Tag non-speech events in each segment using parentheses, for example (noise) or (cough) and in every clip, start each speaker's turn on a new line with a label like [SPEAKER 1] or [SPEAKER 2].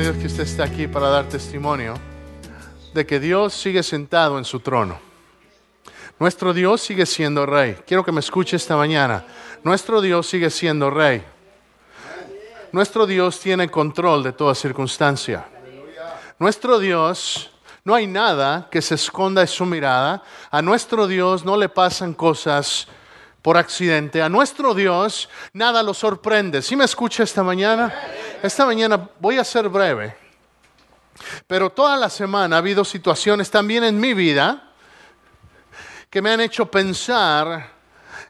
[SPEAKER 1] Dios que usted está aquí para dar testimonio de que Dios sigue sentado en su trono. Nuestro Dios sigue siendo rey. Quiero que me escuche esta mañana. Nuestro Dios sigue siendo rey. Nuestro Dios tiene control de toda circunstancia. Nuestro Dios, no hay nada que se esconda en su mirada. A nuestro Dios no le pasan cosas por accidente. A nuestro Dios nada lo sorprende. ¿Sí me escucha esta mañana? Esta mañana voy a ser breve. Pero toda la semana ha habido situaciones también en mi vida que me han hecho pensar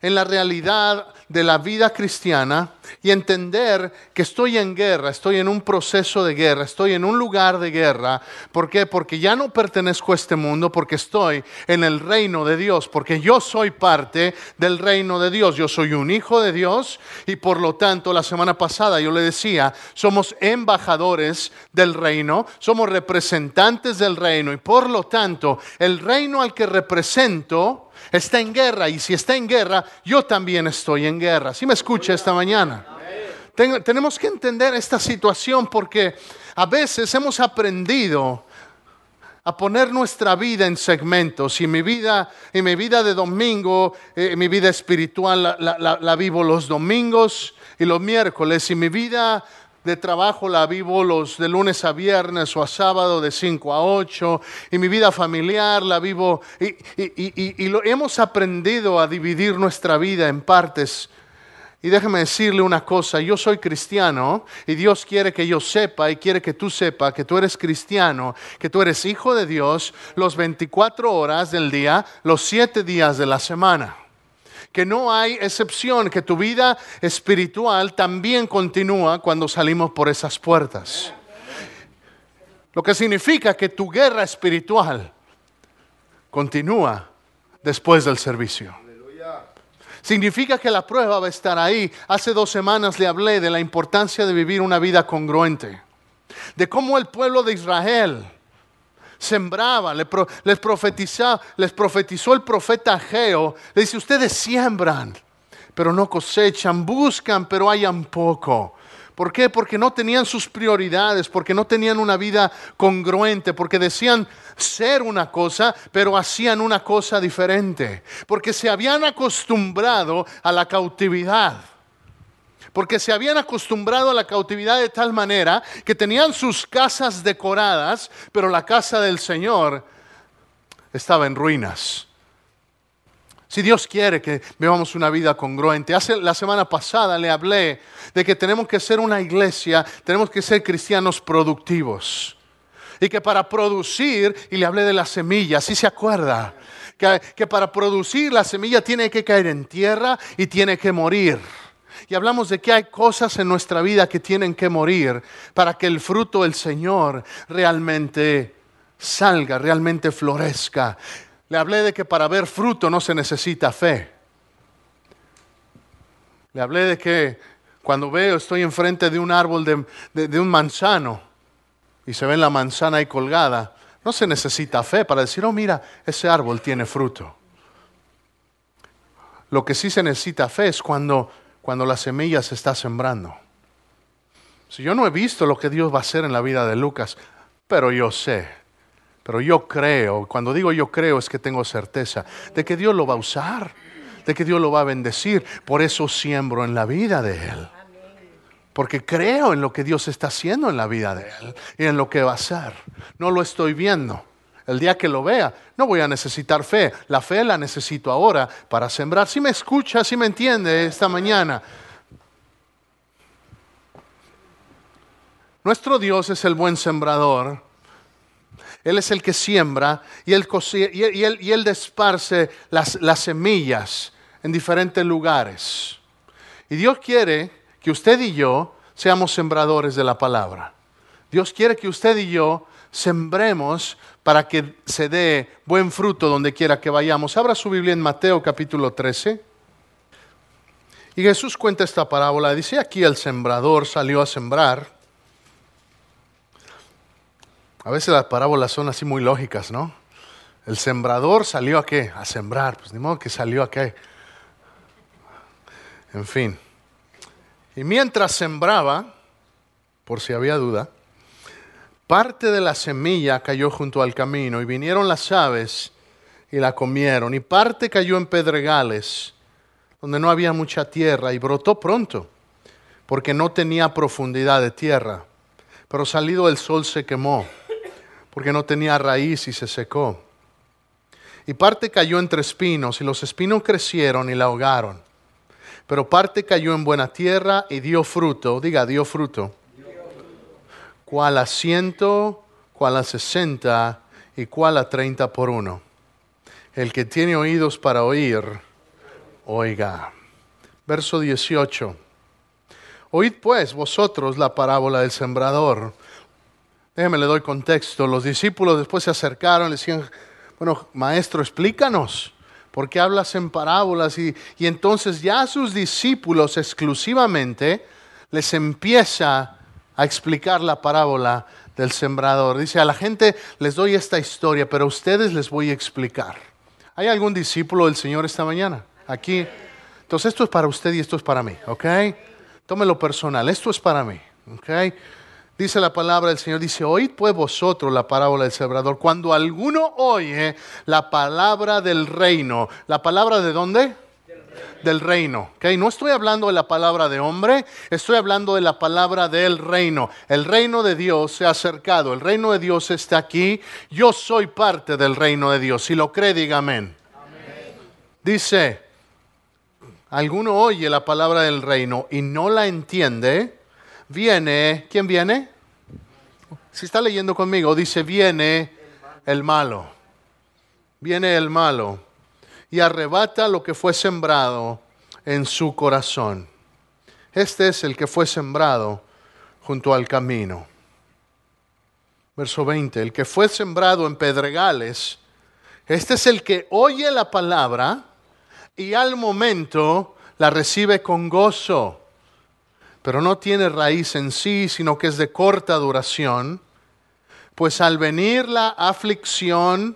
[SPEAKER 1] en la realidad de la vida cristiana y entender que estoy en guerra, estoy en un proceso de guerra, estoy en un lugar de guerra. ¿Por qué? Porque ya no pertenezco a este mundo, porque estoy en el reino de Dios, porque yo soy parte del reino de Dios, yo soy un hijo de Dios y por lo tanto la semana pasada yo le decía, somos embajadores del reino, somos representantes del reino y por lo tanto el reino al que represento está en guerra y si está en guerra, yo también estoy en guerra. ¿Sí me escucha esta mañana? Tenemos que entender esta situación porque a veces hemos aprendido a poner nuestra vida en segmentos. Y mi vida, y mi vida de domingo, eh, mi vida espiritual la, vivo los domingos y los miércoles. Y mi vida de trabajo la vivo los de lunes a viernes o a sábado de 5 a 8 y mi vida familiar la vivo. Y, y lo, hemos aprendido a dividir nuestra vida en partes y déjeme decirle una cosa, yo soy cristiano y Dios quiere que yo sepa y quiere que tú sepas que tú eres cristiano, que tú eres hijo de Dios los 24 horas del día, los 7 días de la semana. Que no hay excepción, que tu vida espiritual también continúa cuando salimos por esas puertas. Lo que significa que tu guerra espiritual continúa después del servicio. Significa que la prueba va a estar ahí. Hace dos semanas le hablé de la importancia de vivir una vida congruente, de cómo el pueblo de Israel sembraba, les, profetizó, les profetizó el profeta Ageo, le dice, ustedes siembran, pero no cosechan, buscan, pero hayan poco. ¿Por qué? Porque no tenían sus prioridades, porque no tenían una vida congruente, porque decían ser una cosa, pero hacían una cosa diferente, porque se habían acostumbrado a la cautividad. Porque se habían acostumbrado a la cautividad de tal manera que tenían sus casas decoradas, pero la casa del Señor estaba en ruinas. Si Dios quiere que vivamos una vida congruente. Hace la semana pasada le hablé de que tenemos que ser una iglesia, tenemos que ser cristianos productivos. Y que para producir, y le hablé de la semilla, si se acuerda? Que, que para producir la semilla tiene que caer en tierra y tiene que morir. Y hablamos de que hay cosas en nuestra vida que tienen que morir para que el fruto del Señor realmente salga, realmente florezca. Le hablé de que para ver fruto no se necesita fe. Le hablé de que cuando veo, estoy enfrente de un árbol de, un manzano y se ve la manzana ahí colgada, no se necesita fe para decir, oh mira, ese árbol tiene fruto. Lo que sí se necesita fe es cuando, cuando la semilla se está sembrando. Si yo no he visto lo que Dios va a hacer en la vida de Lucas, pero yo sé pero yo creo, cuando digo yo creo es que tengo certeza de que Dios lo va a usar, de que Dios lo va a bendecir. Por eso siembro en la vida de Él. Porque creo en lo que Dios está haciendo en la vida de Él y en lo que va a hacer. No lo estoy viendo. El día que lo vea, no voy a necesitar fe. La fe la necesito ahora para sembrar. Si me escucha, si me entiende esta mañana. Nuestro Dios es el buen sembrador él es el que siembra y Él, desparce las, las semillas en diferentes lugares. Y Dios quiere que usted y yo seamos sembradores de la palabra. Dios quiere que usted y yo sembremos para que se dé buen fruto donde quiera que vayamos. Abra su Biblia en Mateo capítulo 13. Y Jesús cuenta esta parábola. Dice, aquí el sembrador salió a sembrar. A veces las parábolas son así muy lógicas, ¿no? El sembrador salió a qué? A sembrar. Pues ni modo que salió a qué. En fin. Y mientras sembraba, por si había duda, parte de la semilla cayó junto al camino y vinieron las aves y la comieron. Y parte cayó en pedregales, donde no había mucha tierra y brotó pronto, porque no tenía profundidad de tierra. Pero salido el sol se quemó, porque no tenía raíz y se secó. Y parte cayó entre espinos, y los espinos crecieron y la ahogaron. Pero parte cayó en buena tierra y dio fruto, diga, dio fruto. Cual a ciento, cual a sesenta y cual a treinta por uno. El que tiene oídos para oír, oiga. Verso 18. Oíd pues vosotros la parábola del sembrador. Déjeme le doy contexto. Los discípulos después se acercaron le decían, bueno, maestro, explícanos, ¿por qué hablas en parábolas? Y, y entonces ya a sus discípulos exclusivamente les empieza a explicar la parábola del sembrador. Dice, a la gente les doy esta historia, pero a ustedes les voy a explicar. ¿Hay algún discípulo del Señor esta mañana? Aquí. Entonces esto es para usted y esto es para mí, ¿ok? Tómelo personal, esto es para mí, ¿ok? Dice la palabra del Señor, dice, oíd pues vosotros la parábola del sembrador. Cuando alguno oye la palabra del reino, ¿la palabra de dónde? Del reino. ¿okay? No estoy hablando de la palabra de hombre, estoy hablando de la palabra del reino. El reino de Dios se ha acercado, el reino de Dios está aquí. Yo soy parte del reino de Dios. Si lo cree, diga amén. amén. Dice, alguno oye la palabra del reino y no la entiende viene, ¿quién viene? Si está leyendo conmigo, dice, viene el malo. Viene el malo y arrebata lo que fue sembrado en su corazón. Este es el que fue sembrado junto al camino. Verso 20, el que fue sembrado en pedregales, este es el que oye la palabra y al momento la recibe con gozo pero no tiene raíz en sí, sino que es de corta duración, pues al venir la aflicción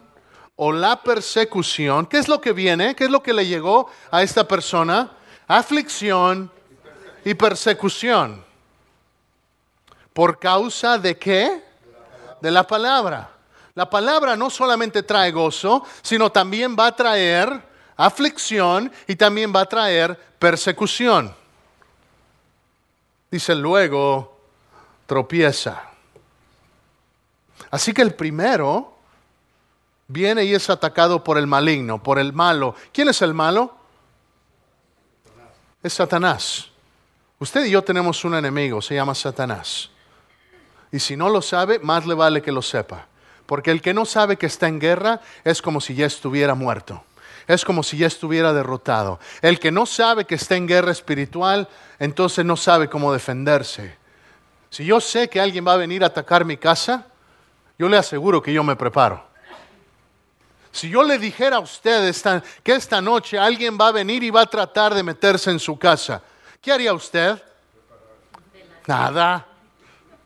[SPEAKER 1] o la persecución, ¿qué es lo que viene? ¿Qué es lo que le llegó a esta persona? Aflicción y persecución. ¿Por causa de qué? De la palabra. La palabra no solamente trae gozo, sino también va a traer aflicción y también va a traer persecución. Dice luego, tropieza. Así que el primero viene y es atacado por el maligno, por el malo. ¿Quién es el malo? Es Satanás. Usted y yo tenemos un enemigo, se llama Satanás. Y si no lo sabe, más le vale que lo sepa. Porque el que no sabe que está en guerra es como si ya estuviera muerto es como si ya estuviera derrotado. El que no sabe que está en guerra espiritual, entonces no sabe cómo defenderse. Si yo sé que alguien va a venir a atacar mi casa, yo le aseguro que yo me preparo. Si yo le dijera a usted que esta noche alguien va a venir y va a tratar de meterse en su casa, ¿qué haría usted? Nada.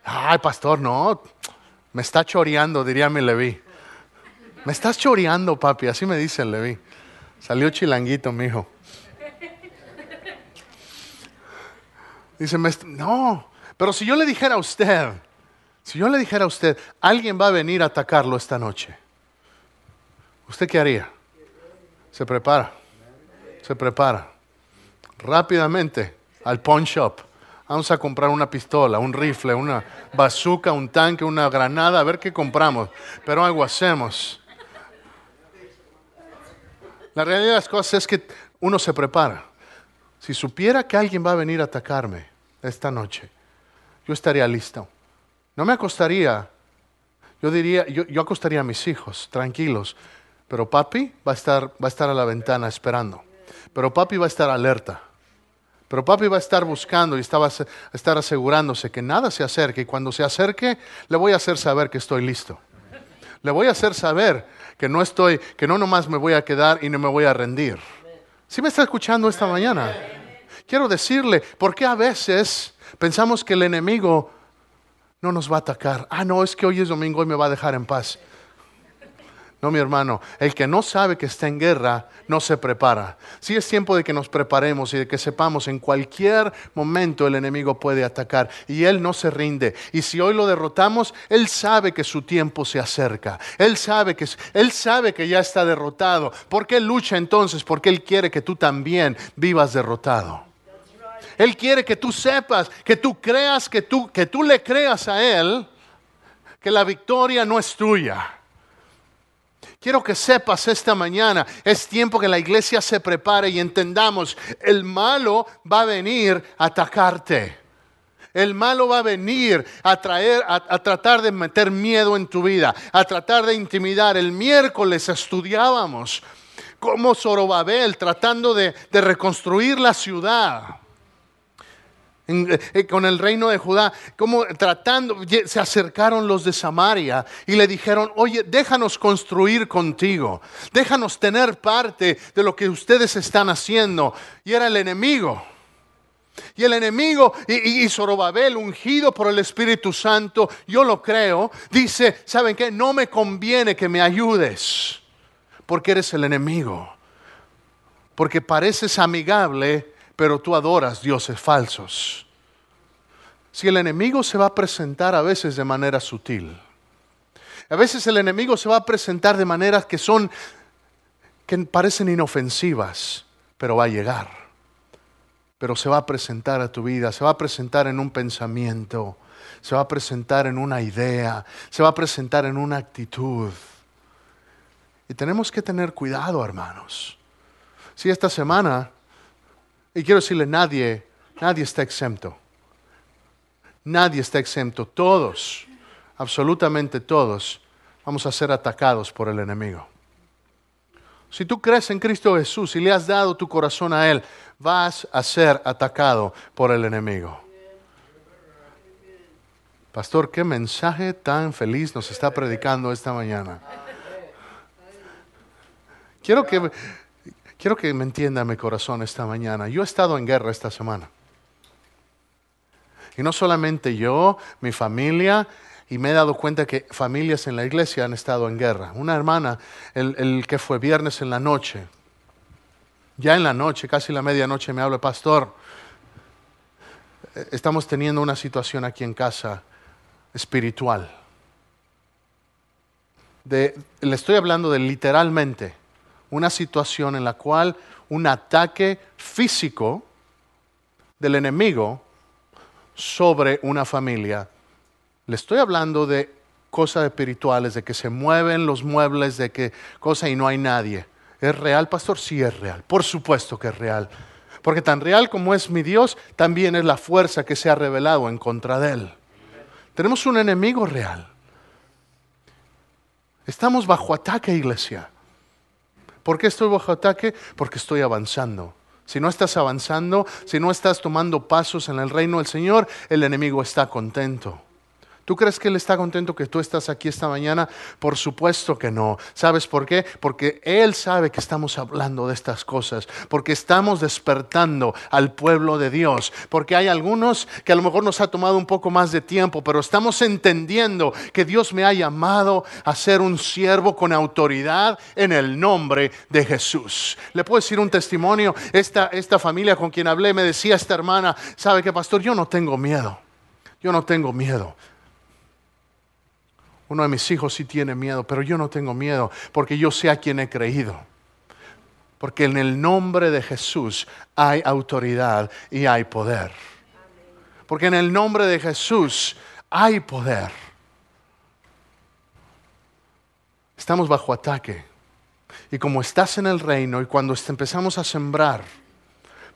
[SPEAKER 1] Ay, pastor, no. Me está choreando, diría mi Leví. Me estás choreando, papi, así me dice el Leví. Salió chilanguito, mi hijo. Dice, no, pero si yo le dijera a usted, si yo le dijera a usted, alguien va a venir a atacarlo esta noche, ¿usted qué haría? Se prepara, se prepara. Rápidamente al pawn shop. Vamos a comprar una pistola, un rifle, una bazooka, un tanque, una granada, a ver qué compramos. Pero algo hacemos. La realidad de las cosas es que uno se prepara. Si supiera que alguien va a venir a atacarme esta noche, yo estaría listo. No me acostaría. Yo diría, yo, acostaría a mis hijos, tranquilos. Pero papi va a, estar, va a estar a la ventana esperando. Pero papi va a estar alerta. Pero papi va a estar buscando y estaba estar asegurándose que nada se acerque. Y cuando se acerque, le voy a hacer saber que estoy listo. Le voy a hacer saber que no estoy, que no nomás me voy a quedar y no me voy a rendir. ¿Sí me está escuchando esta mañana? Quiero decirle, ¿por qué a veces pensamos que el enemigo no nos va a atacar? Ah, no, es que hoy es domingo y me va a dejar en paz. No, mi hermano, el que no sabe que está en guerra no se prepara. Sí es tiempo de que nos preparemos y de que sepamos en cualquier momento el enemigo puede atacar y él no se rinde. Y si hoy lo derrotamos, él sabe que su tiempo se acerca. Él sabe que él sabe que ya está derrotado. ¿Por qué lucha entonces? Porque él quiere que tú también vivas derrotado. Él quiere que tú sepas, que tú creas, que tú, que tú le creas a Él, que la victoria no es tuya Quiero que sepas esta mañana, es tiempo que la iglesia se prepare y entendamos, el malo va a venir a atacarte. El malo va a venir a, traer, a, tratar de meter miedo en tu vida, a tratar de intimidar. El miércoles estudiábamos cómo Zorobabel tratando de reconstruir la ciudad eh, con el reino de Judá, como tratando, se acercaron los de Samaria y le dijeron, oye, déjanos construir contigo, déjanos tener parte de lo que ustedes están haciendo. Y era el enemigo. Y el enemigo, y, y, Zorobabel, ungido por el Espíritu Santo, yo lo creo, dice, ¿saben qué? No me conviene que me ayudes, porque eres el enemigo. Porque pareces amigable, pero tú adoras dioses falsos. Si el enemigo se va a presentar a veces de manera sutil, a veces el enemigo se va a presentar de maneras que son, que parecen inofensivas, pero va a llegar. Pero se va a presentar a tu vida, se va a presentar en un pensamiento, se va a presentar en una idea, se va a presentar en una actitud. Y tenemos que tener cuidado, hermanos. Si esta semana y quiero decirle, nadie, nadie está exento. Nadie está exento. Todos, absolutamente todos, vamos a ser atacados por el enemigo. Si tú crees en Cristo Jesús y le has dado tu corazón a Él, vas a ser atacado por el enemigo. Pastor, qué mensaje tan feliz nos está predicando esta mañana. Quiero que Quiero que me entienda mi corazón esta mañana. Yo he estado en guerra esta semana. Y no solamente yo, mi familia, y me he dado cuenta que familias en la iglesia han estado en guerra. Una hermana, el, que fue viernes en la noche, ya en la noche, casi la medianoche, me habla, pastor, eh, estamos teniendo una situación aquí en casa espiritual. le estoy hablando de literalmente una situación en la cual un ataque físico del enemigo sobre una familia. Le estoy hablando de cosas espirituales, de que se mueven los muebles, de que cosa y no hay nadie. ¿Es real, pastor? Sí es real. Por supuesto que es real. Porque tan real como es mi Dios, también es la fuerza que se ha revelado en contra de Él. Tenemos un enemigo real. Estamos bajo ataque, iglesia. ¿Por qué estoy bajo ataque? Porque estoy avanzando. Si no estás avanzando, si no estás tomando pasos en el reino del Señor, el enemigo está contento. ¿Tú crees que Él está contento que tú estás aquí esta mañana? Por supuesto que no. ¿Sabes por qué? Porque Él sabe que estamos hablando de estas cosas, porque estamos despertando al pueblo de Dios, porque hay algunos que a lo mejor nos ha tomado un poco más de tiempo, pero estamos entendiendo que Dios me ha llamado a ser un siervo con autoridad en el nombre de Jesús. Le puedo decir un testimonio, esta, esta familia con quien hablé me decía esta hermana, ¿sabe qué, pastor? Yo no tengo miedo. Yo no tengo miedo. Uno de mis hijos sí tiene miedo, pero yo no tengo miedo porque yo sé a quién he creído. Porque en el nombre de Jesús hay autoridad y hay poder. Porque en el nombre de Jesús hay poder. Estamos bajo ataque. Y como estás en el reino y cuando empezamos a sembrar,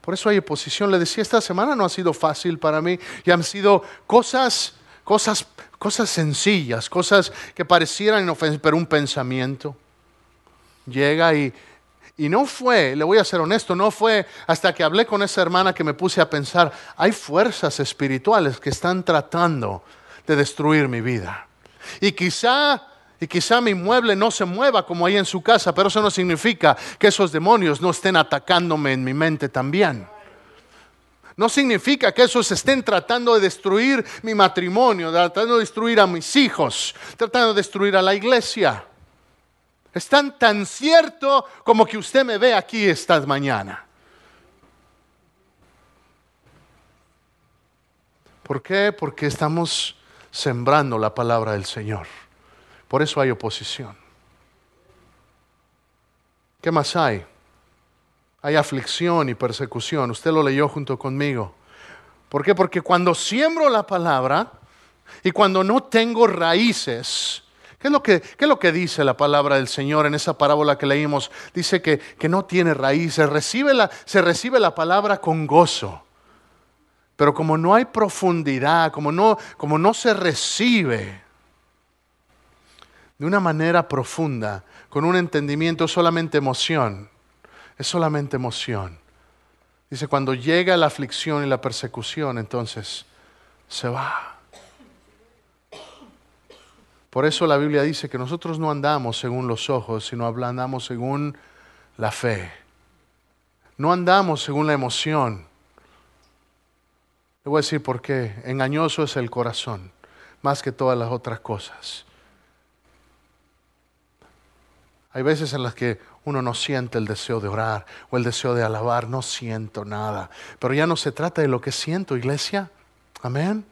[SPEAKER 1] por eso hay oposición. Le decía, esta semana no ha sido fácil para mí y han sido cosas, cosas Cosas sencillas, cosas que parecieran inofensivas, pero un pensamiento llega y, y no fue, le voy a ser honesto, no fue hasta que hablé con esa hermana que me puse a pensar, hay fuerzas espirituales que están tratando de destruir mi vida. Y quizá, y quizá mi mueble no se mueva como ahí en su casa, pero eso no significa que esos demonios no estén atacándome en mi mente también. No significa que esos estén tratando de destruir mi matrimonio, tratando de destruir a mis hijos, tratando de destruir a la iglesia. Están tan cierto como que usted me ve aquí esta mañana. ¿Por qué? Porque estamos sembrando la palabra del Señor. Por eso hay oposición. ¿Qué más hay? Hay aflicción y persecución. Usted lo leyó junto conmigo. ¿Por qué? Porque cuando siembro la palabra y cuando no tengo raíces, ¿qué es lo que, es lo que dice la palabra del Señor en esa parábola que leímos? Dice que, que no tiene raíces, recibe la, se recibe la palabra con gozo. Pero como no hay profundidad, como no, como no se recibe de una manera profunda, con un entendimiento solamente emoción, es solamente emoción. Dice, cuando llega la aflicción y la persecución, entonces se va. Por eso la Biblia dice que nosotros no andamos según los ojos, sino andamos según la fe. No andamos según la emoción. Le voy a decir por qué. Engañoso es el corazón, más que todas las otras cosas. Hay veces en las que uno no siente el deseo de orar o el deseo de alabar, no siento nada. Pero ya no se trata de lo que siento, iglesia. Amén.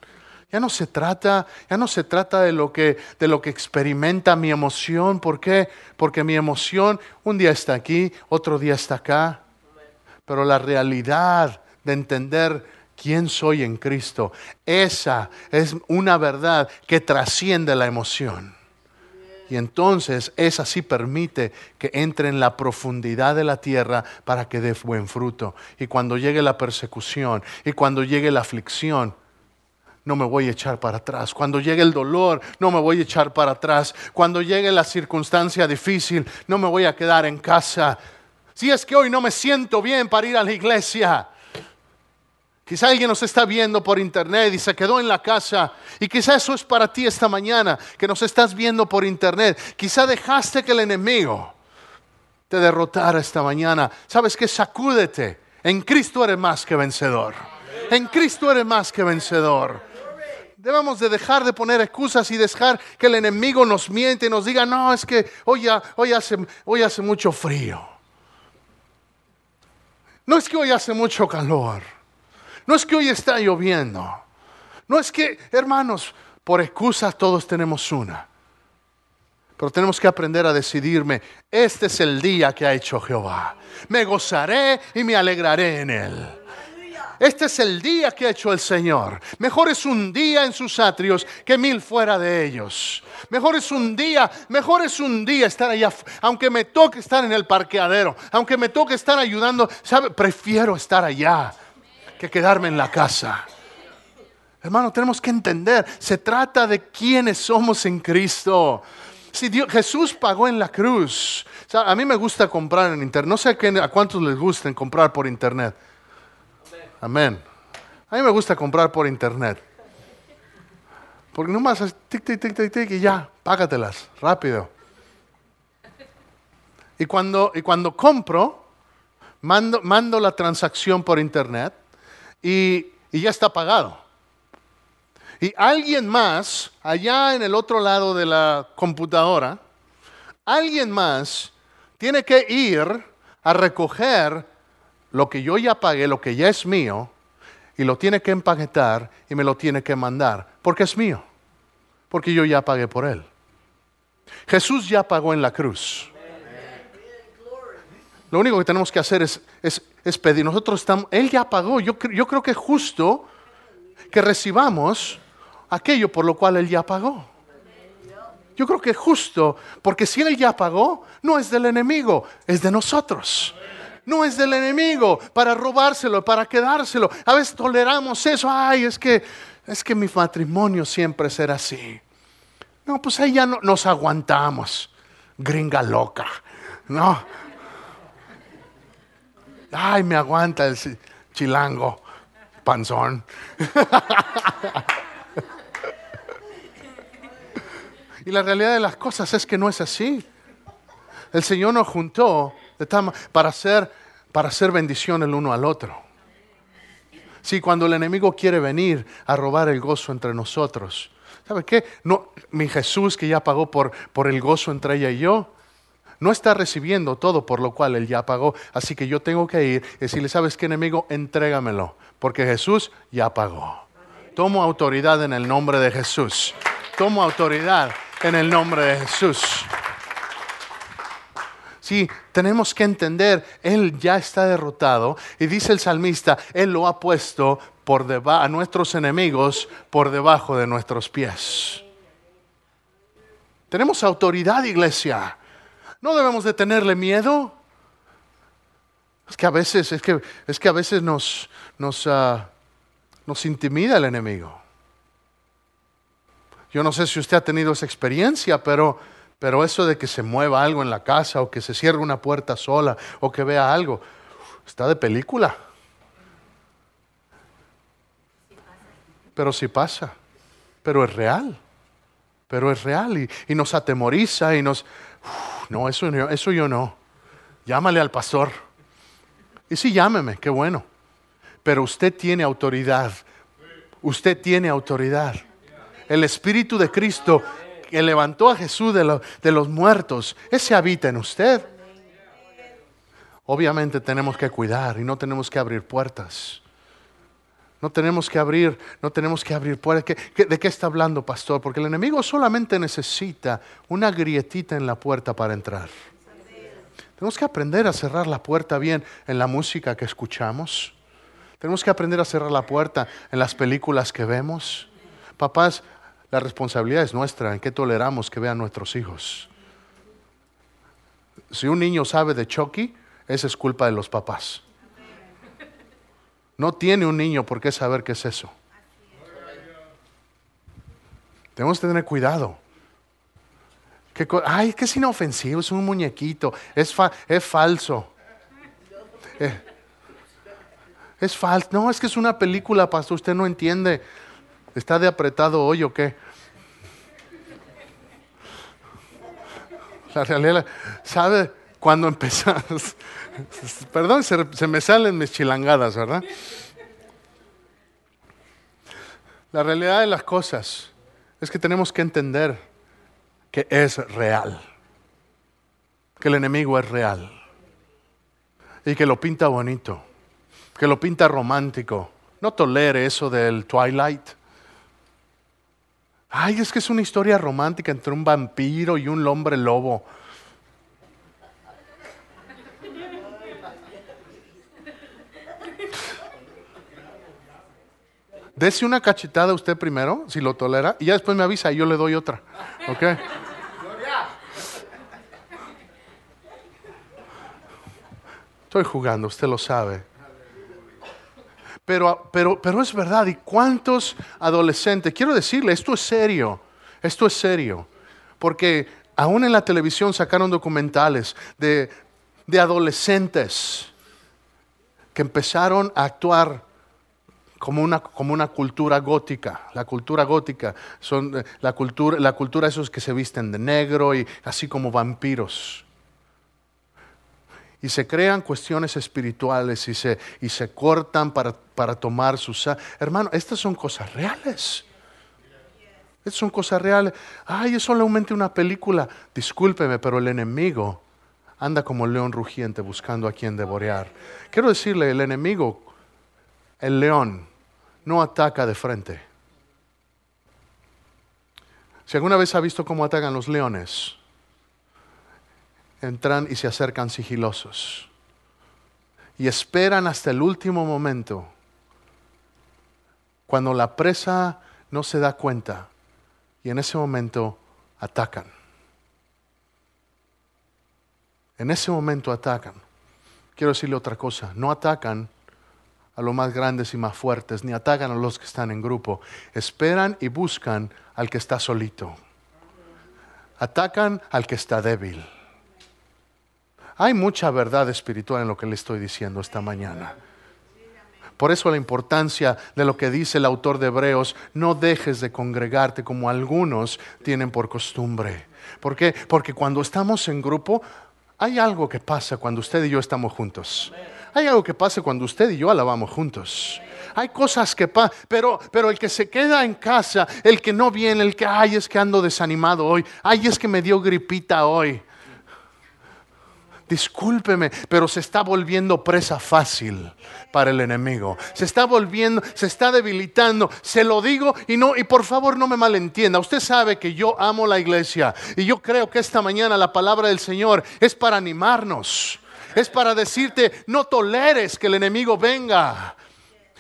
[SPEAKER 1] Ya no se trata, ya no se trata de lo que de lo que experimenta mi emoción, ¿por qué? Porque mi emoción un día está aquí, otro día está acá. Pero la realidad de entender quién soy en Cristo. Esa es una verdad que trasciende la emoción. Y entonces esa sí permite que entre en la profundidad de la tierra para que dé buen fruto. Y cuando llegue la persecución y cuando llegue la aflicción, no me voy a echar para atrás. Cuando llegue el dolor, no me voy a echar para atrás. Cuando llegue la circunstancia difícil, no me voy a quedar en casa. Si es que hoy no me siento bien para ir a la iglesia, Quizá alguien nos está viendo por internet y se quedó en la casa. Y quizá eso es para ti esta mañana, que nos estás viendo por internet. Quizá dejaste que el enemigo te derrotara esta mañana. ¿Sabes qué? Sacúdete. En Cristo eres más que vencedor. En Cristo eres más que vencedor. Debemos de dejar de poner excusas y dejar que el enemigo nos miente y nos diga, no, es que hoy, hoy, hace, hoy hace mucho frío. No es que hoy hace mucho calor. No es que hoy está lloviendo. No es que, hermanos, por excusas todos tenemos una. Pero tenemos que aprender a decidirme, este es el día que ha hecho Jehová. Me gozaré y me alegraré en él. Este es el día que ha hecho el Señor. Mejor es un día en sus atrios que mil fuera de ellos. Mejor es un día, mejor es un día estar allá, aunque me toque estar en el parqueadero, aunque me toque estar ayudando, ¿sabe? Prefiero estar allá que quedarme en la casa. Hermano, tenemos que entender, se trata de quiénes somos en Cristo. Si Jesús pagó en la cruz, a mí me gusta comprar en internet, no sé a, a cuántos les gusta comprar por internet. Amén. A mí me gusta comprar por internet. Porque nomás tic, tic, tic, tic, tic y ya, págatelas, rápido. Y cuando, y cuando compro, mando, mando la transacción por internet y, ya está pagado. Y alguien más, allá en el otro lado de la computadora, alguien más tiene que ir a recoger lo que yo ya pagué, lo que ya es mío, y lo tiene que empaquetar y me lo tiene que mandar, porque es mío, porque yo ya pagué por él. Jesús ya pagó en la cruz. Lo único que tenemos que hacer es, es, pedir. Nosotros estamos, Él ya pagó. Yo, yo creo que es justo que recibamos aquello por lo cual Él ya pagó. Yo creo que es justo, porque si Él ya pagó, no es del enemigo, es de nosotros. No es del enemigo para robárselo, para quedárselo. A veces toleramos eso. Ay, es que, es que mi matrimonio siempre será así. No, pues ahí ya no, nos aguantamos. Gringa loca. No, ay, me aguanta el chilango, panzón. (laughs) y la realidad de las cosas es que no es así. El Señor nos juntó para hacer, para hacer bendición el uno al otro. Sí, cuando el enemigo quiere venir a robar el gozo entre nosotros, ¿sabe qué? No, mi Jesús que ya pagó por, por el gozo entre ella y yo, no está recibiendo todo por lo cual Él ya pagó. Así que yo tengo que ir y decirle, ¿sabes qué enemigo? Entrégamelo, porque Jesús ya pagó. Tomo autoridad en el nombre de Jesús. Tomo autoridad en el nombre de Jesús. Sí, tenemos que entender, Él ya está derrotado y dice el salmista, Él lo ha puesto por a nuestros enemigos por debajo de nuestros pies. Tenemos autoridad, iglesia. No debemos de tenerle miedo. Es que a veces, es que, es que a veces nos, nos, ah, nos intimida el enemigo. Yo no sé si usted ha tenido esa experiencia, pero pero eso de que se mueva algo en la casa o que se cierre una puerta sola o que vea algo, está de película. Pero sí pasa, pero es real, pero es real y, nos atemoriza y nos... no, eso, eso yo no. Llámale al pastor. Y sí, llámeme, qué bueno. Pero usted tiene autoridad. Usted tiene autoridad. El Espíritu de Cristo que levantó a Jesús de, de los muertos, ese habita en usted. Obviamente tenemos que cuidar y no tenemos que abrir puertas. No tenemos que abrir, no tenemos que abrir puertas. de qué está hablando, pastor? Porque el enemigo solamente necesita una grietita en la puerta para entrar. Tenemos que aprender a cerrar la puerta bien en la música que escuchamos. Tenemos que aprender a cerrar la puerta en las películas que vemos. Papás, la responsabilidad es nuestra en qué toleramos que vean nuestros hijos. Si un niño sabe de Chucky, esa es culpa de los papás. No tiene un niño por qué saber qué es eso. Tenemos que tener cuidado. ay, que es inofensivo, es un muñequito, es, es falso. Eh, es falso. No, es que es una película, pastor, usted no entiende. ¿Está de apretado hoy o qué? La realidad, ¿sabe cuándo empezamos? (laughs) Perdón, se, me salen mis chilangadas, ¿verdad? La realidad de las cosas es que tenemos que entender que es real, que el enemigo es real y que lo pinta bonito, que lo pinta romántico. No tolere eso del Twilight. Ay, es que es una historia romántica entre un vampiro y un hombre lobo. Dese una cachetada usted primero, si lo tolera, y ya después me avisa y yo le doy otra. ¿Ok? Estoy jugando, usted lo sabe. Pero, pero, pero es verdad, ¿y cuántos adolescentes? Quiero decirle, esto es serio, esto es serio, porque aún en la televisión sacaron documentales de, de adolescentes que empezaron a actuar como una, como una cultura gótica. La cultura gótica son eh, la cultura, la cultura esos que se visten de negro y así como vampiros y se crean cuestiones espirituales y se, y se cortan para, para tomar sus... Hermano, estas son cosas reales. Estas son cosas reales. Ay, es solamente una película. Discúlpeme, pero el enemigo anda como león rugiente buscando a quien devorear. Quiero decirle, el enemigo, el león, no ataca de frente. Si alguna vez ha visto cómo atacan los leones, entran y se acercan sigilosos. Y esperan hasta el último momento, cuando la presa no se da cuenta, y en ese momento atacan. En ese momento atacan. Quiero decirle otra cosa, no atacan a los más grandes y más fuertes, ni atacan a los que están en grupo. Esperan y buscan al que está solito. Atacan al que está débil. Hay mucha verdad espiritual en lo que le estoy diciendo esta mañana. Por eso la importancia de lo que dice el autor de Hebreos, no dejes de congregarte como algunos tienen por costumbre. ¿Por qué? Porque cuando estamos en grupo, hay algo que pasa cuando usted y yo estamos juntos. Hay algo que pasa cuando usted y yo alabamos juntos. Hay cosas que pasan, pero, el que se queda en casa, el que no viene, el que, ay, es que ando desanimado hoy, ay, es que me dio gripita hoy. discúlpeme, pero se está volviendo presa fácil para el enemigo. Se está volviendo, se está debilitando. Se lo digo y no y por favor no me malentienda. Usted sabe que yo amo la iglesia y yo creo que esta mañana la palabra del Señor es para animarnos. Es para decirte, no toleres que el enemigo venga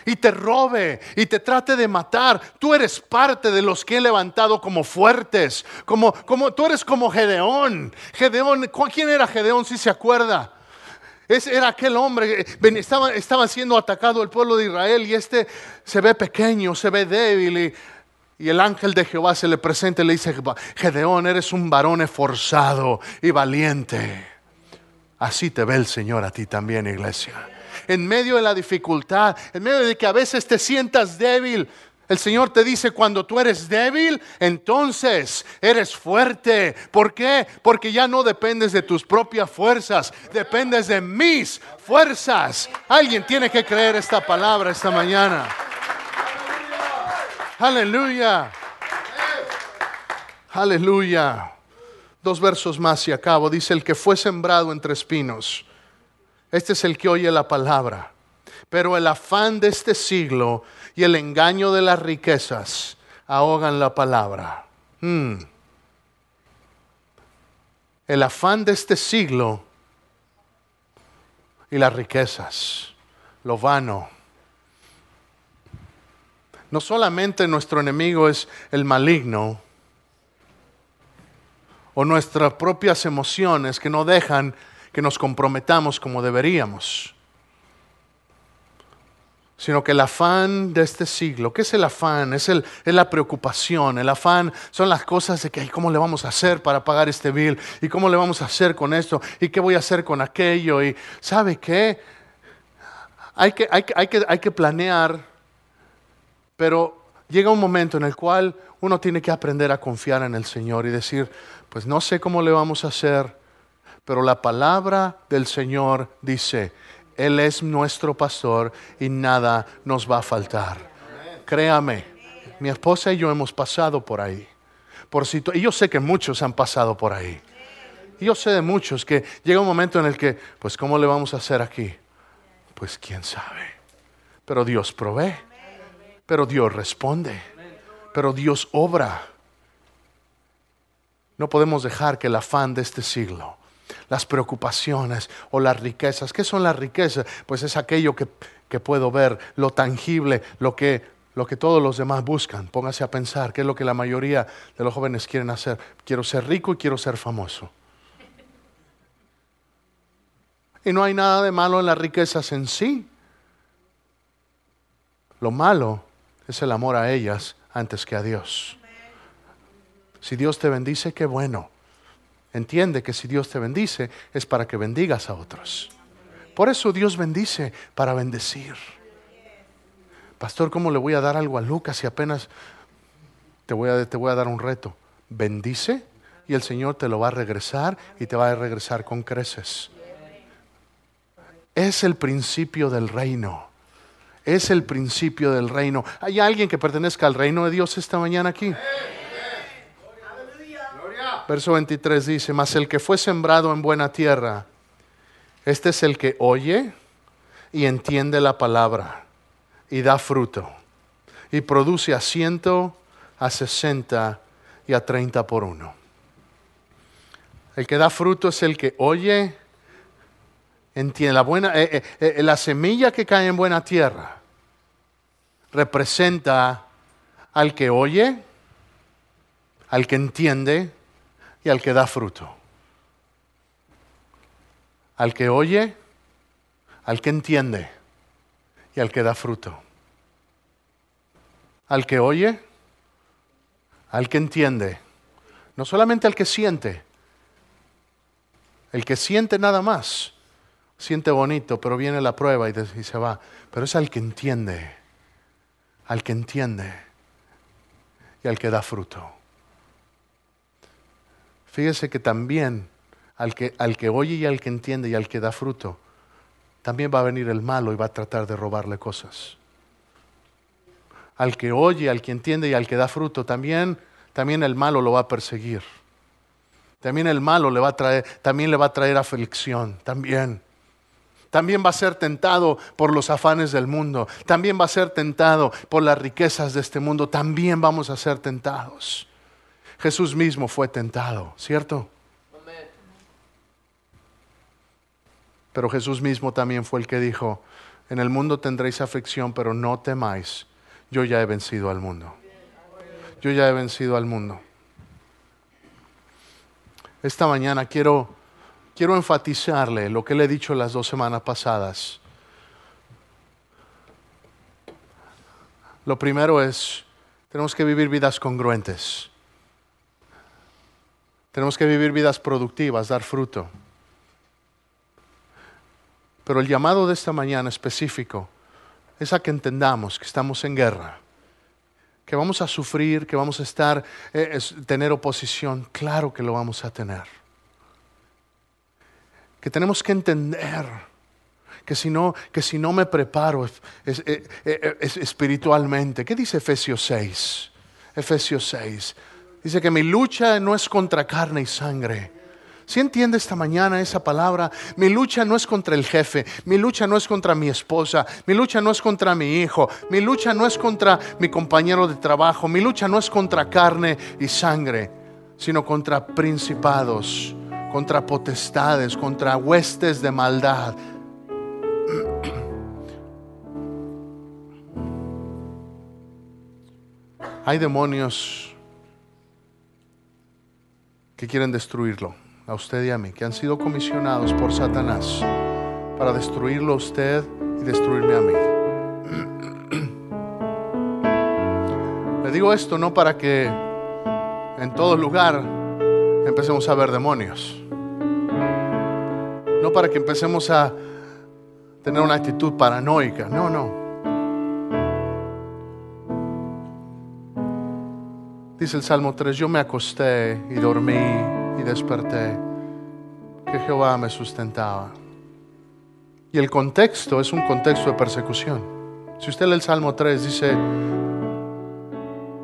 [SPEAKER 1] y te robe y te trate de matar. Tú eres parte de los que he levantado como fuertes, como, como tú eres como Gedeón. Gedeón, ¿quién era Gedeón si se acuerda? Ese era aquel hombre, eh, estaba, estaba siendo atacado el pueblo de Israel y este se ve pequeño, se ve débil y, y el ángel de Jehová se le presenta y le dice, Gedeón, eres un varón esforzado y valiente. Así te ve el Señor a ti también, iglesia en medio de la dificultad, en medio de que a veces te sientas débil. El Señor te dice, cuando tú eres débil, entonces eres fuerte. ¿Por qué? Porque ya no dependes de tus propias fuerzas, dependes de mis fuerzas. Alguien tiene que creer esta palabra esta mañana. Aleluya. Aleluya. Dos versos más y acabo. Dice, el que fue sembrado entre espinos este es el que oye la palabra. Pero el afán de este siglo y el engaño de las riquezas ahogan la palabra. Hmm. El afán de este siglo y las riquezas, lo vano. No solamente nuestro enemigo es el maligno, o nuestras propias emociones que no dejan que nos comprometamos como deberíamos, sino que el afán de este siglo, ¿qué es el afán? Es, el, es la preocupación, el afán son las cosas de que, ¿cómo le vamos a hacer para pagar este bill? ¿Y cómo le vamos a hacer con esto? ¿Y qué voy a hacer con aquello? ¿Y sabe qué? Hay que, hay, hay que, hay que planear, pero llega un momento en el cual uno tiene que aprender a confiar en el Señor y decir, pues no sé cómo le vamos a hacer, pero la palabra del Señor dice, Él es nuestro pastor y nada nos va a faltar. Créame, mi esposa y yo hemos pasado por ahí. Por y yo sé que muchos han pasado por ahí. Y yo sé de muchos que llega un momento en el que, pues, ¿cómo le vamos a hacer aquí? Pues quién sabe. Pero Dios provee. Pero Dios responde. Pero Dios obra. No podemos dejar que el afán de este siglo las preocupaciones o las riquezas. ¿Qué son las riquezas? Pues es aquello que, puedo ver, lo tangible, lo que, lo que todos los demás buscan. Póngase a pensar, ¿qué es lo que la mayoría de los jóvenes quieren hacer? Quiero ser rico y quiero ser famoso. Y no hay nada de malo en las riquezas en sí. Lo malo es el amor a ellas antes que a Dios. Si Dios te bendice, qué bueno. Entiende que si Dios te bendice es para que bendigas a otros. Por eso Dios bendice para bendecir. Pastor, ¿cómo le voy a dar algo a Lucas si apenas te voy a, te voy a dar un reto? Bendice y el Señor te lo va a regresar y te va a regresar con creces. Es el principio del reino. Es el principio del reino. ¿Hay alguien que pertenezca al reino de Dios esta mañana aquí? Verso 23 dice, mas el que fue sembrado en buena tierra, este es el que oye y entiende la palabra y da fruto y produce a ciento, a sesenta y a treinta por uno. El que da fruto es el que oye, entiende la buena, eh, eh, eh, la semilla que cae en buena tierra representa al que oye, al que entiende y al que da fruto. Al que oye, al que entiende y al que da fruto. Al que oye, al que entiende, no solamente al que siente, el que siente nada más, siente bonito, pero viene la prueba y, se va, pero es al que entiende, al que entiende y al que da fruto. Fíjese que también al que, al que oye y al que entiende y al que da fruto, también va a venir el malo y va a tratar de robarle cosas. Al que oye, al que entiende y al que da fruto, también, también el malo lo va a perseguir. También el malo le va a traer, también le va a traer aflicción, también. También va a ser tentado por los afanes del mundo. También va a ser tentado por las riquezas de este mundo. También vamos a ser tentados. Jesús mismo fue tentado, ¿cierto? Pero Jesús mismo también fue el que dijo, en el mundo tendréis aflicción, pero no temáis, yo ya he vencido al mundo. Yo ya he vencido al mundo. Esta mañana quiero, quiero enfatizarle lo que le he dicho las dos semanas pasadas. Lo primero es, tenemos que vivir vidas congruentes. Tenemos que vivir vidas productivas, dar fruto. Pero el llamado de esta mañana específico es a que entendamos que estamos en guerra, que vamos a sufrir, que vamos a estar, eh, tener oposición. Claro que lo vamos a tener. Que tenemos que entender que si no, que si no me preparo eh, eh, espiritualmente, ¿qué dice Efesios 6? Efesios 6. Dice que mi lucha no es contra carne y sangre si entiende esta mañana esa palabra, mi lucha no es contra el jefe, mi lucha no es contra mi esposa, mi lucha no es contra mi hijo, mi lucha no es contra mi compañero de trabajo, mi lucha no es contra carne y sangre, sino contra principados, contra potestades, contra huestes de maldad. (clears throat) Hay demonios que quieren destruirlo a usted y a mí, que han sido comisionados por Satanás para destruirlo a usted y destruirme a mí. (clears throat) Le digo esto no para que en todo lugar empecemos a ver demonios, no para que empecemos a tener una actitud paranoica, no, no. Dice el Salmo 3, yo me acosté y dormí y desperté, que Jehová me sustentaba. Y el contexto es un contexto de persecución. Si usted lee el Salmo 3, dice,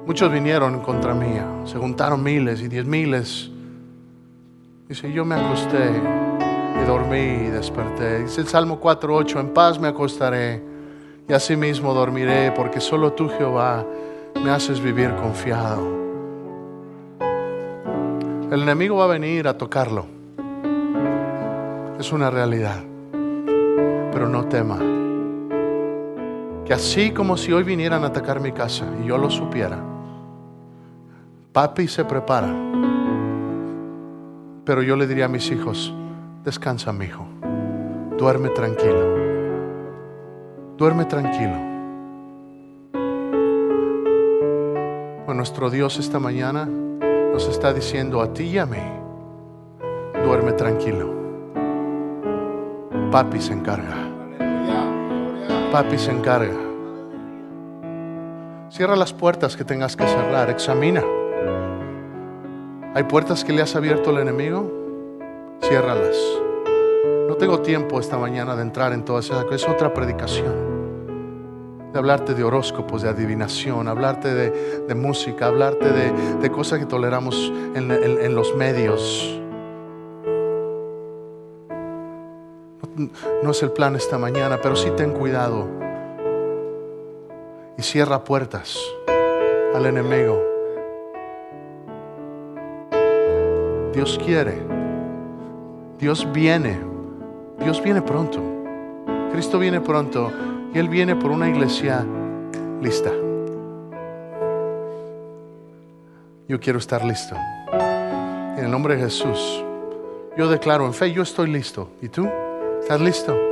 [SPEAKER 1] muchos vinieron contra mí, se juntaron miles y diez miles. Dice, yo me acosté y dormí y desperté. Dice el Salmo 4.8, en paz me acostaré y asimismo dormiré, porque solo tú, Jehová, me haces vivir confiado. El enemigo va a venir a tocarlo. Es una realidad. Pero no tema. Que así como si hoy vinieran a atacar mi casa y yo lo supiera, papi se prepara. Pero yo le diría a mis hijos, descansa mi hijo, duerme tranquilo, duerme tranquilo. Pues nuestro Dios esta mañana nos está diciendo a ti y a mí, duerme tranquilo. Papi se encarga. Papi se encarga. Cierra las puertas que tengas que cerrar, examina. ¿Hay puertas que le has abierto al enemigo? Ciérralas. No tengo tiempo esta mañana de entrar en todas esas cosas, es otra predicación de hablarte de horóscopos, de adivinación, hablarte de, música, hablarte de, cosas que toleramos en, los medios. No, es el plan esta mañana, pero sí ten cuidado y cierra puertas al enemigo. Dios quiere, Dios viene, Dios viene pronto, Cristo viene pronto y Él viene por una iglesia lista. Yo quiero estar listo. En el nombre de Jesús, yo declaro en fe, yo estoy listo. ¿Y tú? ¿Estás listo?